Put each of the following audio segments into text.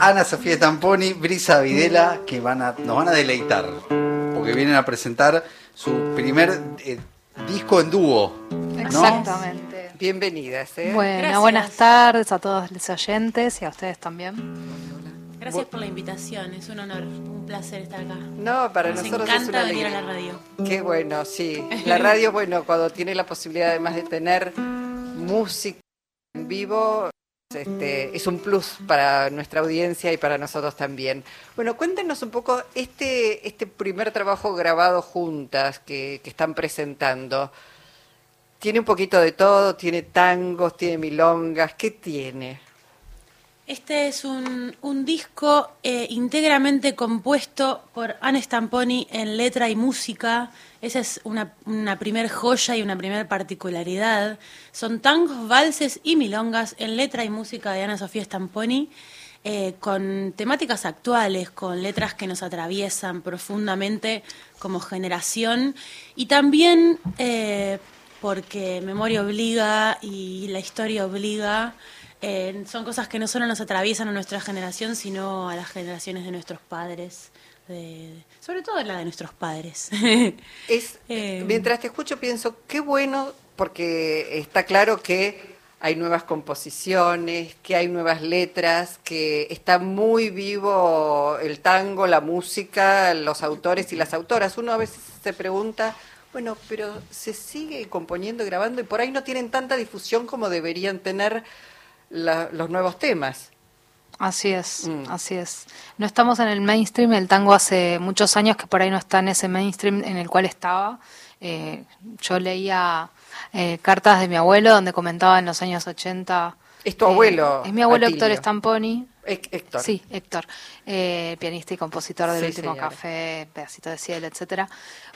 Ana Sofía Tamponi, Brisa Videla, que van a, nos van a deleitar, porque vienen a presentar su primer eh, disco en dúo. Exactamente. Bienvenidas. ¿eh? Bueno, buenas tardes a todos los oyentes y a ustedes también. Gracias por la invitación, es un honor, un placer estar acá. No, para Nos nosotros encanta es una venir a la radio. Qué bueno, sí. La radio, bueno, cuando tiene la posibilidad además de tener música en vivo, este, es un plus para nuestra audiencia y para nosotros también. Bueno, cuéntenos un poco este, este primer trabajo grabado juntas que, que están presentando. Tiene un poquito de todo, tiene tangos, tiene milongas, ¿qué tiene? Este es un, disco eh, íntegramente compuesto por Anne Stamponi en letra y música. Esa es una, una primer joya y una primer particularidad. Son tangos, valses y milongas en letra y música de Ana Sofía Stamponi, eh, con temáticas actuales, con letras que nos atraviesan profundamente como generación y también eh, porque memoria obliga y la historia obliga. Eh, son cosas que no solo nos atraviesan a nuestra generación, sino a las generaciones de nuestros padres, de- sobre todo la de nuestros padres. Es, Eh, mientras te escucho pienso, qué bueno, porque está claro que hay nuevas composiciones, que hay nuevas letras, que está muy vivo el tango, la música, los autores y las autoras. Uno a veces se pregunta, bueno, pero se sigue componiendo y grabando y por ahí no tienen tanta difusión como deberían tener la- los nuevos temas. Así es, Mm. así es. No estamos en el mainstream, el tango hace muchos años que por ahí no está en ese mainstream en el cual estaba. Eh, yo leía eh, cartas de mi abuelo donde comentaba en los años 80. Es tu abuelo, Es mi abuelo Atilio. Héctor Stamponi. Hé- Héctor. Sí, Héctor, eh, pianista y compositor del Sí, último señora. café, Pedacito de Cielo, etcétera.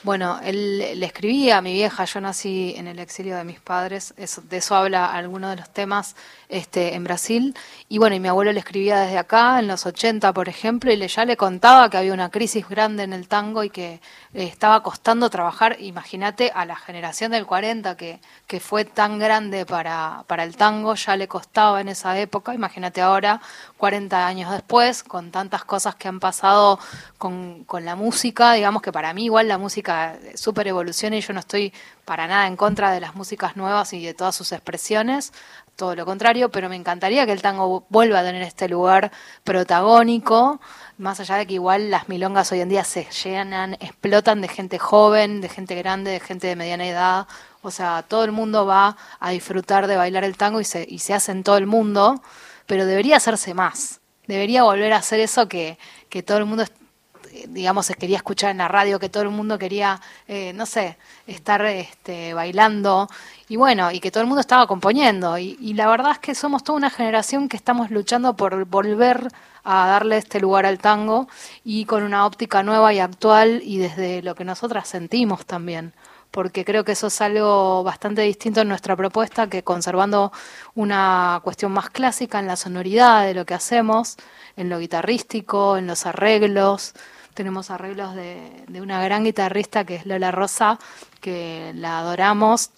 Bueno, él le escribía a mi vieja, yo nací en el exilio de mis padres, eso, de eso habla alguno de los temas este, en Brasil, y bueno, y mi abuelo le escribía desde acá, en los 80, por ejemplo, y le, ya le contaba que había una crisis grande en el tango y que le estaba costando trabajar, imagínate, a la generación del 40, que, que fue tan grande para, para el tango, ya le costaba en esa época, imagínate ahora, 40 años después, con tantas cosas que han pasado con, con la música, digamos que para mí igual la música súper evoluciona y yo no estoy para nada en contra de las músicas nuevas y de todas sus expresiones, todo lo contrario, pero me encantaría que el tango vuelva a tener este lugar protagónico, más allá de que igual las milongas hoy en día se llenan, explotan de gente joven, de gente grande, de gente de mediana edad, o sea, todo el mundo va a disfrutar de bailar el tango y se, y se hace en todo el mundo, pero debería hacerse más, debería volver a hacer eso que, que todo el mundo digamos, quería escuchar en la radio, que todo el mundo quería, eh, no sé, estar este, bailando, y bueno, y que todo el mundo estaba componiendo. Y, y la verdad es que somos toda una generación que estamos luchando por volver a darle este lugar al tango y con una óptica nueva y actual y desde lo que nosotras sentimos también porque creo que eso es algo bastante distinto en nuestra propuesta que conservando una cuestión más clásica en la sonoridad de lo que hacemos, en lo guitarrístico, en los arreglos. Tenemos arreglos de, una gran guitarrista que es Lola Rosa, que la adoramos,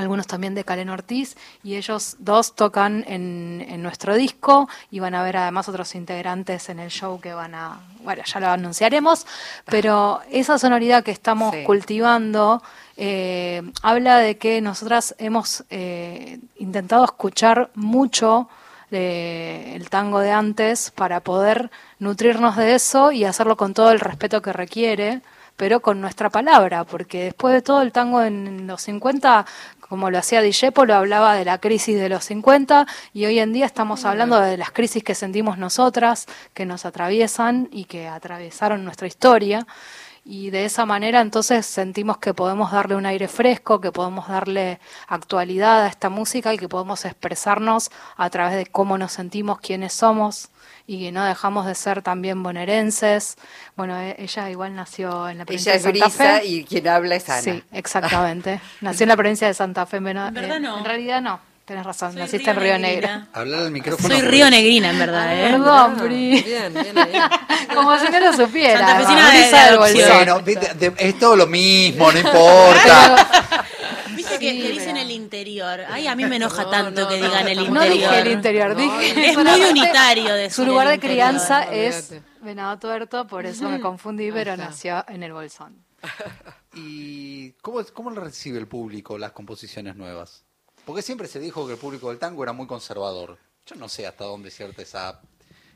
algunos también de Calen Ortiz, y ellos dos tocan en, en nuestro disco y van a ver además otros integrantes en el show que van a, bueno, ya lo anunciaremos, pero esa sonoridad que estamos Sí. cultivando eh, habla de que nosotras hemos eh, intentado escuchar mucho eh, el tango de antes para poder nutrirnos de eso y hacerlo con todo el respeto que requiere, pero con nuestra palabra, porque después de todo el tango en los 50, como lo hacía Dijépolo, hablaba de la crisis de los 50 y hoy en día estamos hablando de las crisis que sentimos nosotras, que nos atraviesan y que atravesaron nuestra historia. Y de esa manera entonces sentimos que podemos darle un aire fresco, que podemos darle actualidad a esta música y que podemos expresarnos a través de cómo nos sentimos, quiénes somos y que no dejamos de ser también bonaerenses. Bueno, e- ella igual nació en la provincia Ella es de Santa Brisa Fe. y quien habla es Ana. Sí, exactamente. Nació en la provincia de Santa Fe. En verdad eh, no. En realidad no, tenés razón, Soy naciste en Río. Negro. Hablar al micrófono. Soy Río Negrina, en verdad, ¿eh? Perdón, Bri. Bien, bien ahí. Como si no lo supiera. Santafesina de- de de- es todo lo mismo, no importa. Que, que dicen el interior. Ay, a mí me enoja No, tanto no, que digan el interior. No dije el interior, No, dije es muy unitario decir Su lugar de crianza es Venado Tuerto, por eso me confundí, pero nació en el Bolsón. ¿Y cómo, cómo lo recibe el público las composiciones nuevas? Porque siempre se dijo que el público del tango era muy conservador. Yo no sé hasta dónde es cierta esa,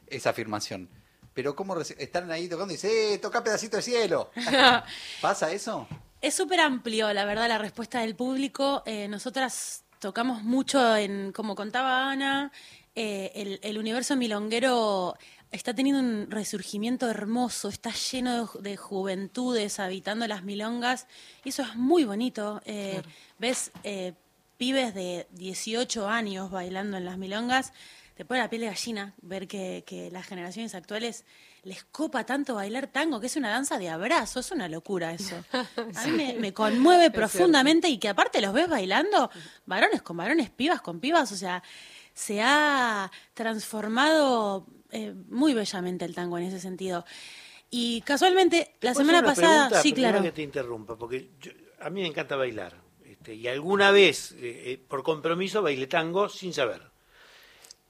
esa afirmación. Pero ¿cómo están ahí tocando y dicen, ¡eh, toca pedacito de cielo! ¿Pasa eso? Es súper amplio, la verdad, la respuesta del público. Eh, nosotras tocamos mucho en, como contaba Ana, eh, el, el universo milonguero está teniendo un resurgimiento hermoso, está lleno de, de juventudes habitando las milongas, y eso es muy bonito. Eh, Ves eh, pibes de 18 años bailando en las milongas, te pone la piel de gallina ver que, que las generaciones actuales les copa tanto bailar tango, que es una danza de abrazo, es una locura eso. A mí me, me conmueve profundamente y que aparte los ves bailando, varones con varones, pibas con pibas, o sea, se ha transformado eh, muy bellamente el tango en ese sentido. Y casualmente, la ¿Puedo semana una pasada, pregunta? sí, claro. que te interrumpa, porque yo- a mí me encanta bailar. este, y alguna vez, eh, eh, por compromiso, bailé tango sin saber.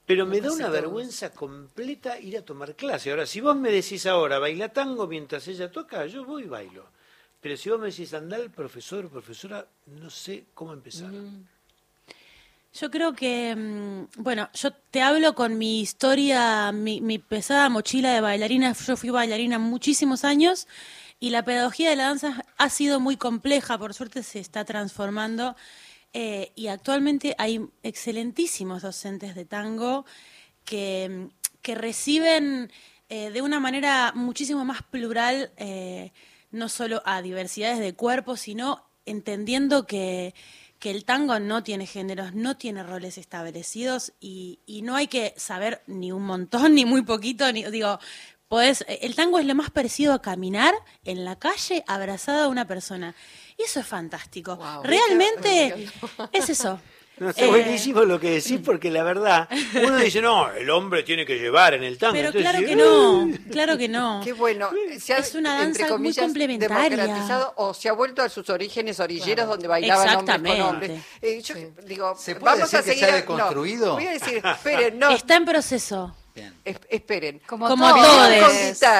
Pero me da una vergüenza completa ir a tomar clase. Ahora, si vos me decís ahora, baila tango mientras ella toca, yo voy y bailo. Pero si vos me decís, anda el profesor, profesora, no sé cómo empezar. Yo creo que, mm, bueno, yo te hablo con mi historia, mi, mi pesada mochila de bailarina. Yo fui bailarina muchísimos años y la pedagogía de la danza ha sido muy compleja, por suerte se está transformando. Eh, y actualmente hay excelentísimos docentes de tango que, que reciben eh, de una manera muchísimo más plural, eh, no solo a diversidades de cuerpos, sino entendiendo que, que el tango no tiene géneros, no tiene roles establecidos y, y no hay que saber ni un montón, ni muy poquito, ni digo, podés, el tango es lo más parecido a caminar en la calle abrazada a una persona. Y eso es fantástico. Wow. Realmente es eso. No, está Eh, buenísimo lo que decís, porque la verdad, uno dice, no, el hombre tiene que llevar en el tango. Pero Entonces, claro que "Eh, no, claro que no. Qué bueno. Se ha, Es una danza entre muy comillas, complementaria. democratizado o se ha vuelto a sus orígenes orilleros donde bailaban hombres con Exactamente. hombres. Eh, yo digo, ¿Se puede vamos decir a que seguir se ha deconstruido? No, voy a decir, esperen, no, Está en proceso. Bien. es- esperen. Como, Como todos.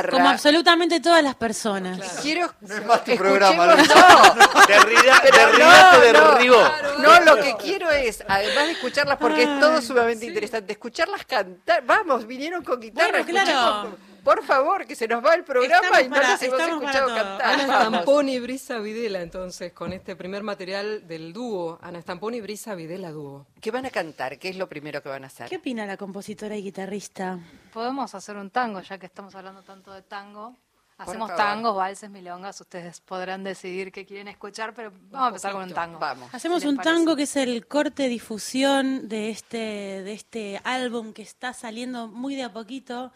Como absolutamente todas las personas. Quiero No es más tu programa, no, Derrida, Pero Derrida te no, no. derribó. No, lo que quiero es, además de escucharlas, porque es todo sumamente interesante, escucharlas cantar. Vamos, vinieron con guitarra. Bueno, claro. Por favor, que se nos va el programa Estamos y no para- las hemos escuchado cantar. Ana. Stamponi y Brisa Videla, entonces, con este primer material del dúo. Ana Stamponi y Brisa Videla dúo. ¿Qué van a cantar? ¿Qué es lo primero que van a hacer? ¿Qué opina la compositora y guitarrista? Podemos hacer un tango, ya que estamos hablando tanto de tango. Hacemos tangos, valses, milongas. Ustedes podrán decidir qué quieren escuchar, pero vamos a empezar con un tango. Vamos. Hacemos ¿Les un parece? tango que es el corte difusión de este, de este álbum que está saliendo muy de a poquito,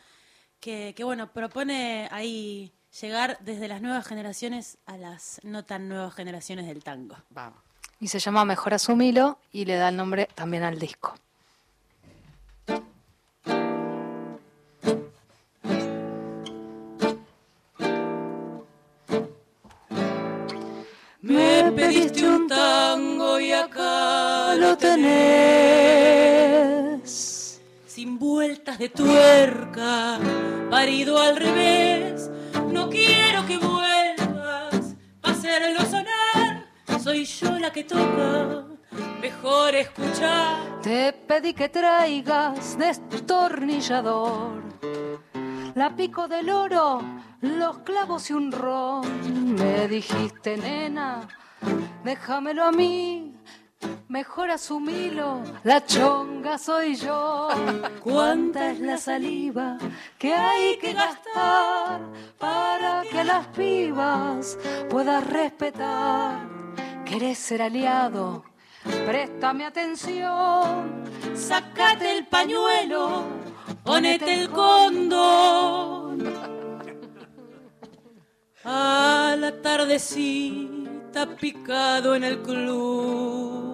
que, que bueno, propone ahí llegar desde las nuevas generaciones a las no tan nuevas generaciones del tango. Vamos. Y se llama Mejor Asumilo y le da el nombre también al disco. Me pediste un tango y acá lo tenés. Sin vueltas de tuerca, parido al revés. No quiero que vuelvas a hacerlo sonar. Soy yo la que toca, mejor escuchar. Te pedí que traigas destornillador, la pico del oro, los clavos y un ron. Me dijiste, nena, déjamelo a mí, mejor asumilo, la chonga soy yo. ¿Cuánta es la saliva que hay que gastar para que a las pibas puedas respetar? ¿Querés ser aliado? Préstame atención, Sácate el pañuelo, ponete el condón. A la tardecita picado en el club,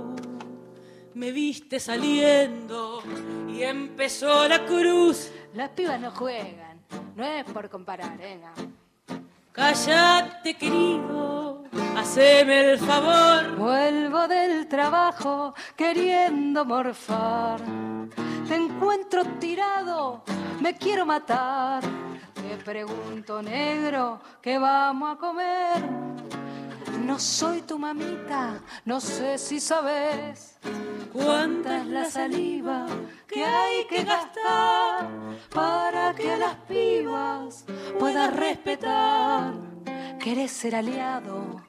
me viste saliendo y empezó la cruz. Las pibas no juegan, no es por comparar, ¿eh? No. Cállate, querido, haceme el favor. Vuelvo del trabajo queriendo morfar. Te encuentro tirado, me quiero matar. Te pregunto, negro, ¿qué vamos a comer? No soy tu mamita, no sé si sabes cuánta es la saliva que hay que gastar para que las pibas puedas respetar. ¿Querés ser aliado?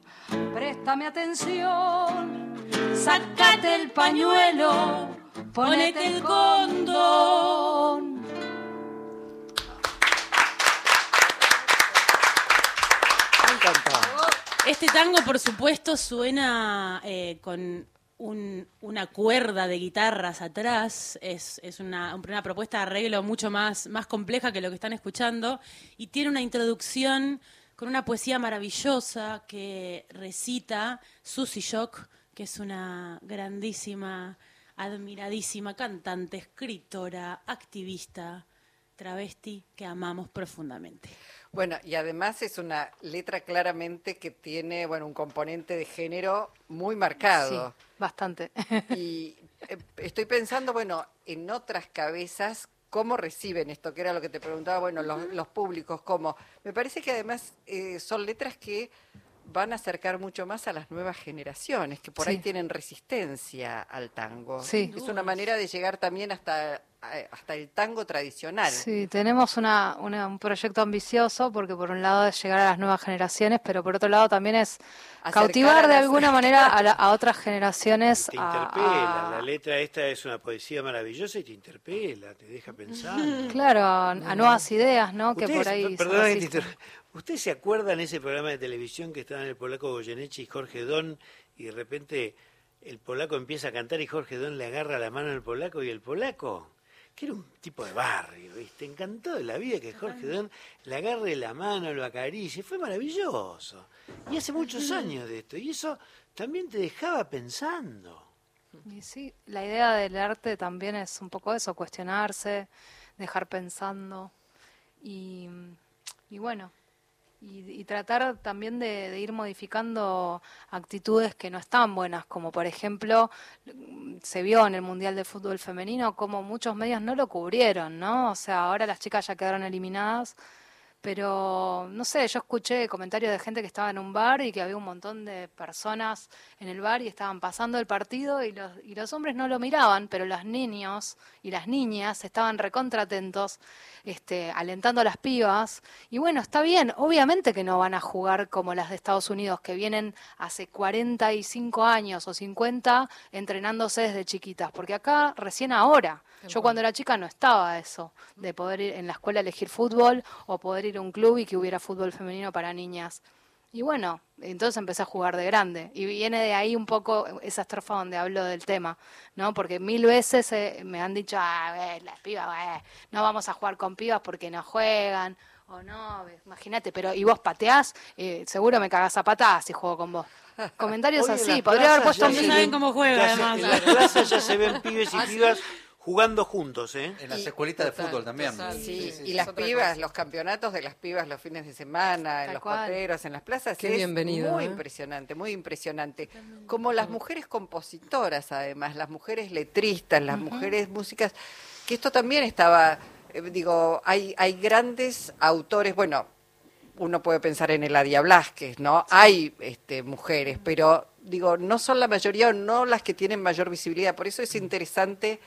Préstame atención. Sácate el pañuelo, ponete el condón. Me encanta. Este tango, por supuesto, suena eh, con un- una cuerda de guitarras atrás. Es, una propuesta de arreglo mucho más, más compleja que lo que están escuchando. Y tiene una introducción con una poesía maravillosa que recita Susie Shock, que es una grandísima, admiradísima cantante, escritora, activista, travesti que amamos profundamente. Bueno, y además es una letra claramente que tiene, bueno, un componente de género muy marcado. Sí, bastante. Y eh, estoy pensando, bueno, en otras cabezas, cómo reciben esto, que era lo que te preguntaba, bueno, los, los públicos, cómo. Me parece que además eh, son letras que van a acercar mucho más a las nuevas generaciones, que por ahí tienen resistencia al tango. Sí. Es una manera de llegar también hasta, hasta el tango tradicional. Sí, tenemos una, una- un proyecto ambicioso porque por un lado es llegar a las nuevas generaciones, pero por otro lado también es Acercar cautivar de las- alguna manera a, la- a otras generaciones. Te interpela, a- la letra esta es una poesía maravillosa y te interpela, te deja pensando. claro, a, a nuevas ideas, ¿no? Que Ustedes, por ahí ¿Ustedes se acuerdan ese programa de televisión que estaban el polaco Goyeneche y Jorge Don y de repente el polaco empieza a cantar y Jorge Don le agarra la mano al polaco y el polaco, que era un tipo de barrio, ¿viste? Encantado de la vida que Jorge Don le agarre la mano, lo acaricie, fue maravilloso. Y hace muchos años de esto y eso también te dejaba pensando. Y sí, la idea del arte también es un poco eso, cuestionarse, dejar pensando y, y bueno, y, y tratar también de, de ir modificando actitudes que no están buenas, como por ejemplo se vio en el Mundial de Fútbol Femenino como muchos medios no lo cubrieron, ¿no? O sea, ahora las chicas ya quedaron eliminadas. Pero, no sé, yo escuché comentarios de gente que estaba en un bar y que había un montón de personas en el bar y estaban pasando el partido y los, y los hombres no lo miraban, pero los niños y las niñas estaban recontra atentos, este, alentando a las pibas. Y bueno, está bien, obviamente que no van a jugar como las de Estados Unidos, que vienen hace 45 años o 50 entrenándose desde chiquitas, porque acá recién ahora. Yo cuando era chica no estaba eso, de poder ir en la escuela a elegir fútbol o poder ir a un club y que hubiera fútbol femenino para niñas. Y bueno, entonces empecé a jugar de grande. Y viene de ahí un poco esa estrofa donde hablo del tema, ¿no? Porque mil veces eh, me han dicho, ah, eh, las pibas, eh, no vamos a jugar con pibas porque no juegan. O no, imagínate, pero y vos pateás, eh, seguro me cagás a patadas si juego con vos. Comentarios Hoy así, podría haber puesto mil. saben cómo juega, además. En las plazas ya se ven pibes y pibas jugando juntos, ¿eh? En las Y- escuelitas de fútbol también. total. Sí, Sí, y sí, las pibas, cosa. los campeonatos de las pibas los fines de semana, en Tal los cual. pateros, en las plazas, Qué es bienvenido, muy ¿eh? impresionante, muy impresionante. Como las mujeres compositoras, además, las mujeres letristas, las mujeres músicas, que esto también estaba, eh, digo, hay, hay grandes autores, bueno, uno puede pensar en Eladia Blasquez, ¿no? Hay este, mujeres, pero digo, no son la mayoría o no las que tienen mayor visibilidad, por eso es interesante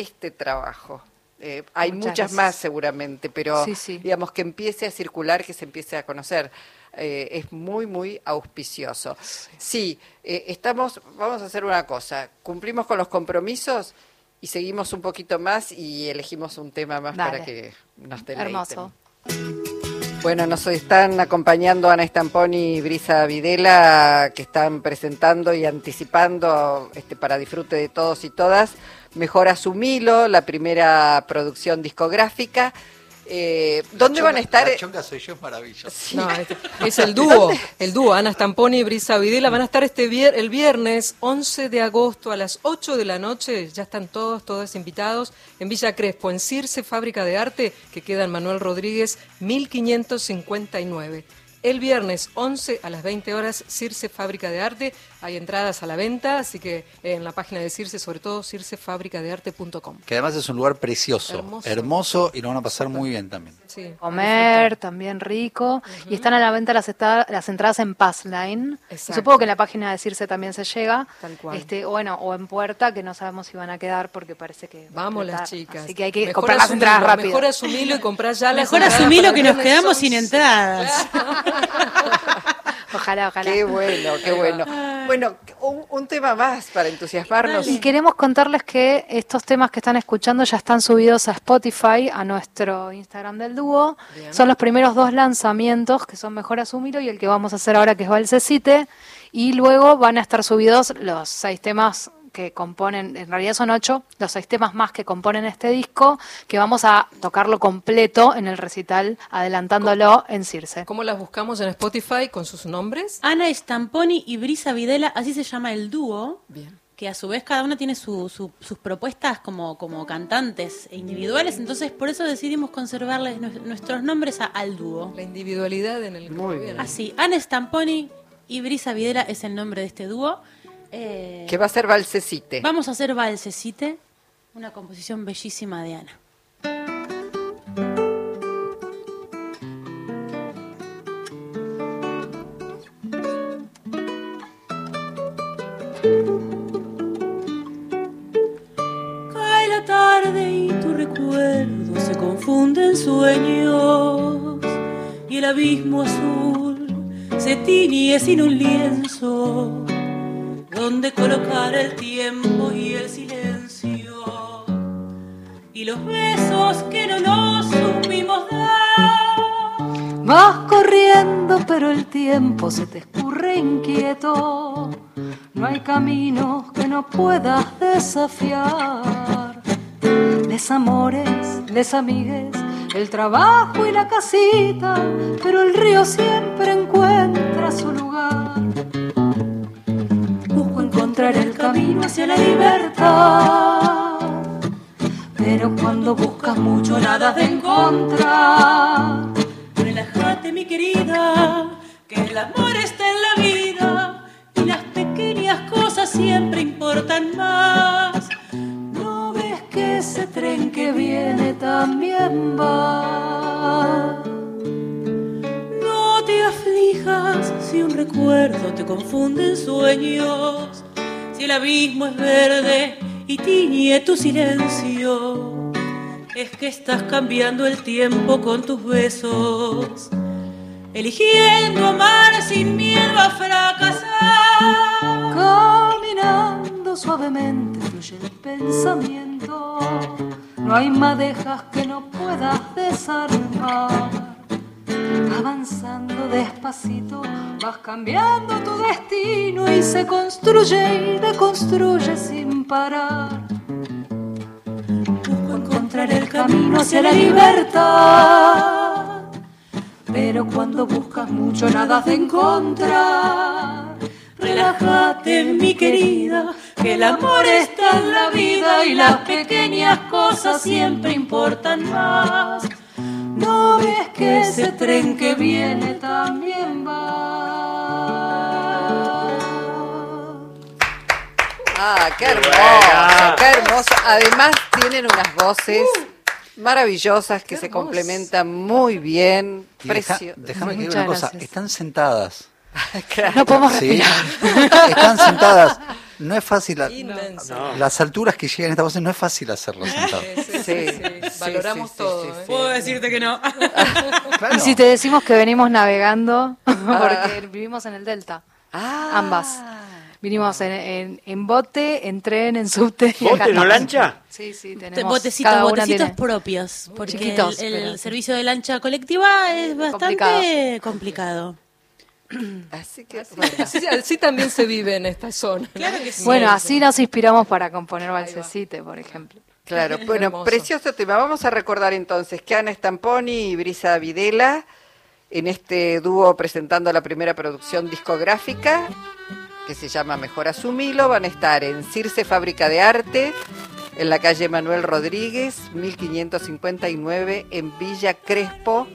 este trabajo. Eh, hay Muchas más seguramente, pero Sí, sí. digamos que empiece a circular, que se empiece a conocer. Eh, es muy, muy auspicioso. Sí, eh, estamos, vamos a hacer una cosa, cumplimos con los compromisos y seguimos un poquito más y elegimos un tema más Dale. para que nos deleiten. Hermoso. Bueno, nos están acompañando Ana Stamponi y Brisa Videla, que están presentando y anticipando este, para disfrute de todos y todas. Mejor Asumilo, la primera producción discográfica. Eh, ¿Dónde van a estar? La chonga soy yo, es maravilloso. No, es, es el dúo, el dúo, Ana Stamponi y Brisa Videla van a estar este vier- el viernes 11 de agosto a las 8 de la noche, ya están todos, todos invitados, en Villa Crespo, en Circe Fábrica de Arte, que queda en Manuel Rodríguez, 1559. el viernes 11 a las 20 horas, Circe Fábrica de Arte. Hay entradas a la venta, así que en la página de Circe, sobre todo circefabricadearte.com. Que además es un lugar precioso, Hermoso. hermoso, y lo van a pasar muy bien también. Sí, comer, también rico. Y están a la venta las, las entradas en Passline. Exacto. supongo que en la página de Circe también se llega. Tal cual. Este, bueno, o en Puerta, que no sabemos si van a quedar porque parece que. Vamos las chicas. Así que hay que Mejor comprar las asumilo, entradas rápido. Mejor asumilo y comprar ya las Mejor entradas asumilo para que nos quedamos 11. sin entradas. Ojalá, ojalá. Qué bueno, qué bueno. Bueno, un, un tema más para entusiasmarnos. Y queremos contarles que estos temas que están escuchando ya están subidos a Spotify, a nuestro Instagram del dúo. Son los primeros dos lanzamientos que son Mejor Asumilo y el que vamos a hacer ahora que es Valsecite. Y luego van a estar subidos los seis temas que componen, en realidad son ocho, los seis temas más que componen este disco, que vamos a tocarlo completo en el recital, adelantándolo en Circe. ¿Cómo las buscamos en Spotify con sus nombres? Ana Stamponi y Brisa Videla, así se llama el dúo. Bien. que a su vez cada una tiene su- su- sus propuestas como, como cantantes individuales, entonces por eso decidimos conservarles nue- nuestros nombres a- al dúo. La individualidad en el Muy bien. Así, Ana Stamponi y Brisa Videla es el nombre de este dúo. Eh, Que va a ser Valsecite. Vamos a hacer Valsecite, una composición bellísima de Ana. Cae la tarde y tu recuerdo se confunde en sueños y el abismo azul se tiñe sin un lienzo donde colocar el tiempo y el silencio y los besos que no nos supimos dar. Vas corriendo, pero el tiempo se te escurre inquieto. No hay caminos que no puedas desafiar. Desamores, desamigues, el trabajo y la casita, pero el río siempre encuentra su lugar. Encontrar el camino hacia la libertad. Pero cuando buscas mucho nada de encontrar. Relájate, mi querida, que el amor está en la vida y las pequeñas cosas siempre importan más. No ves que ese tren que viene también va. No te aflijas si un recuerdo te confunde en sueños, si el abismo es verde y tiñe tu silencio. Es que estás cambiando el tiempo con tus besos, eligiendo amar sin miedo a fracasar. Caminando suavemente fluye el pensamiento. No hay madejas que no puedas desarmar. Avanzando despacito, vas cambiando tu destino y se construye y deconstruye sin parar. Busco encontrar el camino hacia la libertad. Pero cuando buscas mucho nada de encontrar. Relájate, mi querida, que el amor está en la vida y las pequeñas cosas siempre importan más. No ves que ese tren que viene también va. Ah, qué hermoso, qué hermoso. Además tienen unas voces maravillosas que se complementan muy bien. Precio- déjame que diga una cosa, gracias. están sentadas. Claro. No podemos ¿sí? están sentadas. No es fácil. No. Las alturas que llegan a esta voz no es fácil sí, Sí, sí. sí, Valoramos sí, sí, todo. sí, ¿eh? sí. Puedo decirte que no. Claro. Y si te decimos que venimos navegando, porque vivimos en el Delta, Ah. ambas. Vinimos en, en, en bote, en tren, en subte. ¿Bote, no lancha? Sí, sí, Te- tenemos. botecitos, cada una botecitos tiene- propios, porque chiquitos, el, el pero- servicio de lancha colectiva es bastante complicado. Así que, bueno. Así, así también se vive en esta zona. Claro que sí. Bueno, así nos inspiramos para componer Valsecite, por ejemplo. Claro, bueno, precioso tema. Vamos a recordar entonces que Ana Stamponi y Brisa Videla, en este dúo presentando la primera producción discográfica, que se llama Mejor Asumilo, van a estar en Circe Fábrica de Arte, en la calle Manuel Rodríguez, 1559, en Villa Crespo,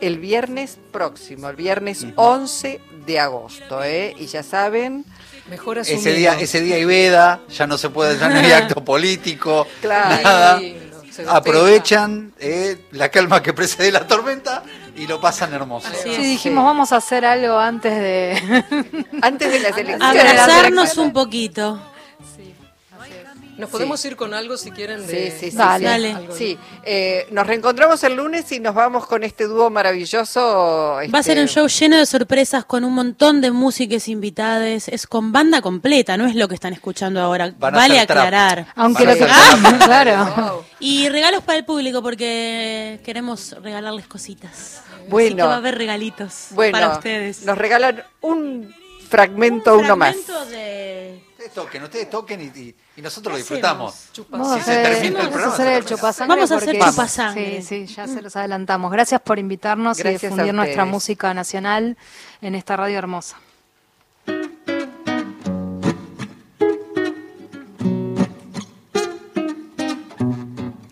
el viernes próximo, el viernes 11 de agosto, ¿eh? Y ya saben, Mejor Ese día, ese día hay veda, ya no se puede, ya no hay acto político, Claro. nada. Aprovechan eh, la calma que precede la tormenta y lo pasan hermoso. Así Sí, dijimos, vamos a hacer algo antes de... antes de las elecciones. Abrazarnos un poquito. Nos podemos ir con algo si quieren de... Sí, sí, sí. Dale. sí. Dale. eh, nos reencontramos el lunes y nos vamos con este dúo maravilloso. Va a ser este, un show lleno de sorpresas con un montón de músicos invitados. Es con banda completa, no es lo que están escuchando ahora. Van a vale trap. aclarar. Aunque Van lo que... hacer claro. Y regalos para el público porque queremos regalarles cositas. Así que Bueno. va a haber regalitos Bueno, para ustedes. nos regalan un fragmento, Un uno más. fragmento de... Ustedes toquen, ustedes toquen y, y- y nosotros lo ¿Qué disfrutamos. Vamos a se hacer, termina el vamos a programa, hacer se el termina. chupasangre. Vamos a hacer porque- chupasangre. Sí, sí, ya se los adelantamos. Gracias por invitarnos Gracias y difundir nuestra ustedes. música nacional en esta radio hermosa.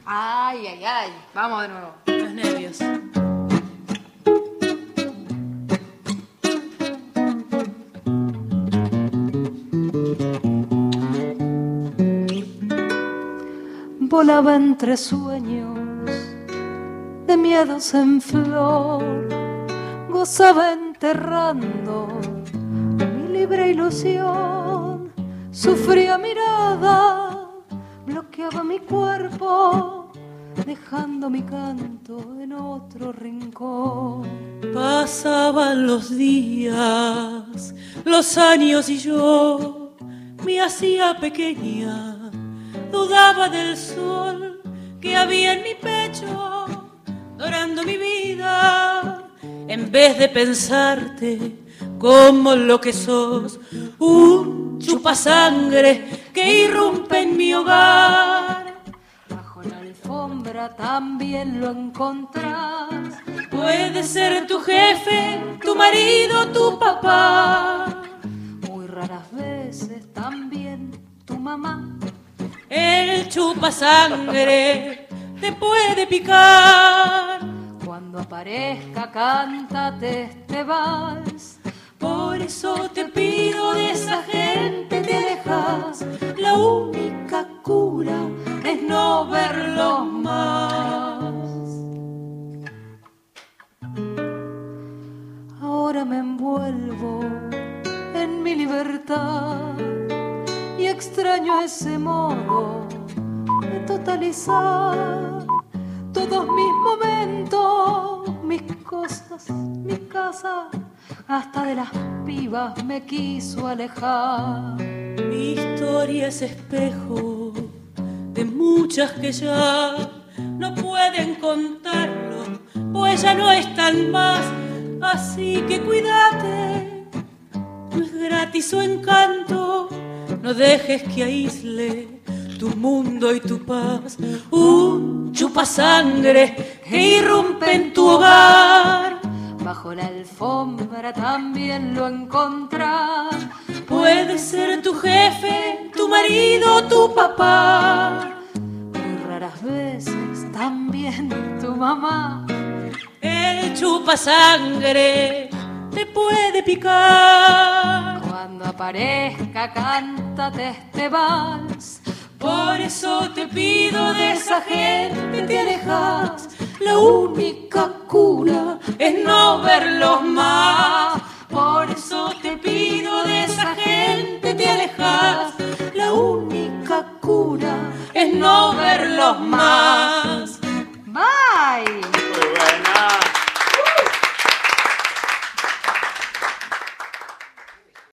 Ay, ay, ay. Vamos de nuevo. Los nervios. Volaba entre sueños de miedos en flor, gozaba enterrando mi libre ilusión, sufría mirada, bloqueaba mi cuerpo, dejando mi canto en otro rincón. Pasaban los días, los años y yo me hacía pequeña, dudaba del sol que había en mi pecho, dorando mi vida, en vez de pensarte como lo que sos, un chupasangre que irrumpe en mi hogar. Bajo la alfombra también lo encontrás. Puede ser tu jefe, tu marido, tu papá. Muy raras veces también tu mamá. El chupa sangre te puede picar. Cuando aparezca, cántate este vals. Por eso te pido de esa gente te alejas. La única cura es no verlos más. Ahora me envuelvo en mi libertad extraño ese modo de totalizar todos mis momentos, mis cosas, mi casa, hasta de las pibas me quiso alejar. Mi historia es espejo de muchas que ya no pueden contarlo, pues ya no están más. Así que cuídate, no es gratis su encanto, no dejes que aísle tu mundo y tu paz. Un chupasangre que irrumpe en tu hogar. Bajo la alfombra también lo encontrás. Puede ser tu jefe, tu marido, tu papá. Muy raras veces también tu mamá. El chupasangre te puede picar cuando aparezca cántate este vals. Por eso te pido de esa gente te alejas. La única cura es no verlos más. Por eso te pido de esa gente te alejas. La única cura es no verlos más.